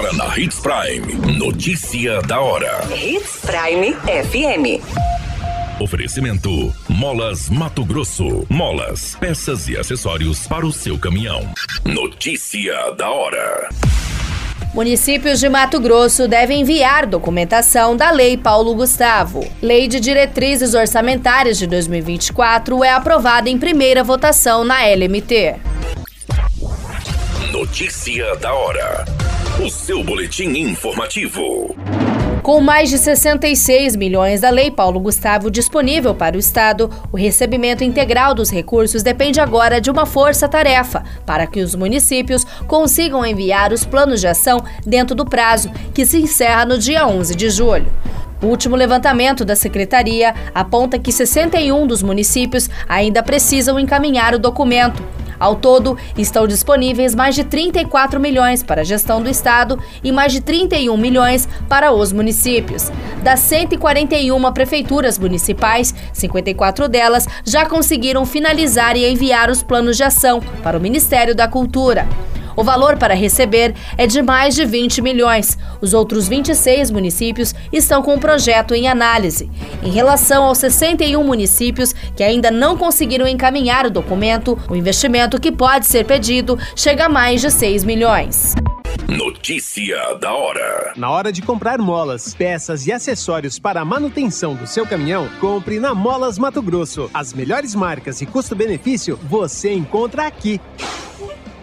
Agora na Hits Prime. Notícia da hora. Hits Prime FM. Oferecimento: Molas Mato Grosso. Molas, peças e acessórios para o seu caminhão. Notícia da hora. Municípios de Mato Grosso devem enviar documentação da Lei Paulo Gustavo. Lei de Diretrizes Orçamentárias de 2024 é aprovada em primeira votação na LMT. Notícia da hora. O seu boletim informativo. Com mais de 66 milhões da Lei Paulo Gustavo disponível para o Estado, o recebimento integral dos recursos depende agora de uma força-tarefa para que os municípios consigam enviar os planos de ação dentro do prazo, que se encerra no dia 11 de julho. O último levantamento da secretaria aponta que 61 dos municípios ainda precisam encaminhar o documento. Ao todo, estão disponíveis mais de 34 milhões para a gestão do Estado e mais de 31 milhões para os municípios. Das 141 prefeituras municipais, 54 delas já conseguiram finalizar e enviar os planos de ação para o Ministério da Cultura. O valor para receber é de mais de 20 milhões. Os outros 26 municípios estão com o projeto em análise. Em relação aos 61 municípios que ainda não conseguiram encaminhar o documento, o investimento que pode ser pedido chega a mais de 6 milhões. Notícia da hora. Na hora de comprar molas, peças e acessórios para a manutenção do seu caminhão, compre na Molas Mato Grosso. As melhores marcas e custo-benefício você encontra aqui.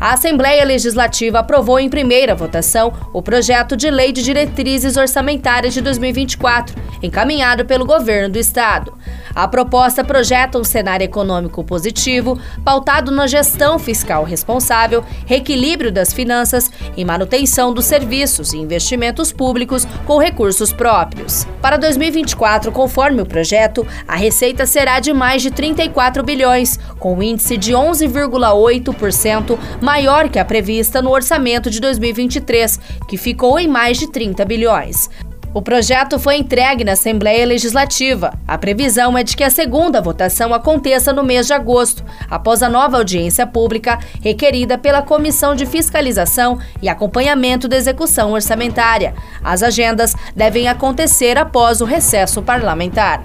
A Assembleia Legislativa aprovou em primeira votação o projeto de Lei de Diretrizes Orçamentárias de 2024, encaminhado pelo governo do estado. A proposta projeta um cenário econômico positivo, pautado na gestão fiscal responsável, reequilíbrio das finanças e manutenção dos serviços e investimentos públicos com recursos próprios. Para 2024, conforme o projeto, a receita será de mais de 34 bilhões, com um índice de 11,8% maior que a prevista no orçamento de 2023, que ficou em mais de 30 bilhões. O projeto foi entregue na Assembleia Legislativa. A previsão é de que a segunda votação aconteça no mês de agosto, após a nova audiência pública requerida pela Comissão de Fiscalização e Acompanhamento da Execução Orçamentária. As agendas devem acontecer após o recesso parlamentar.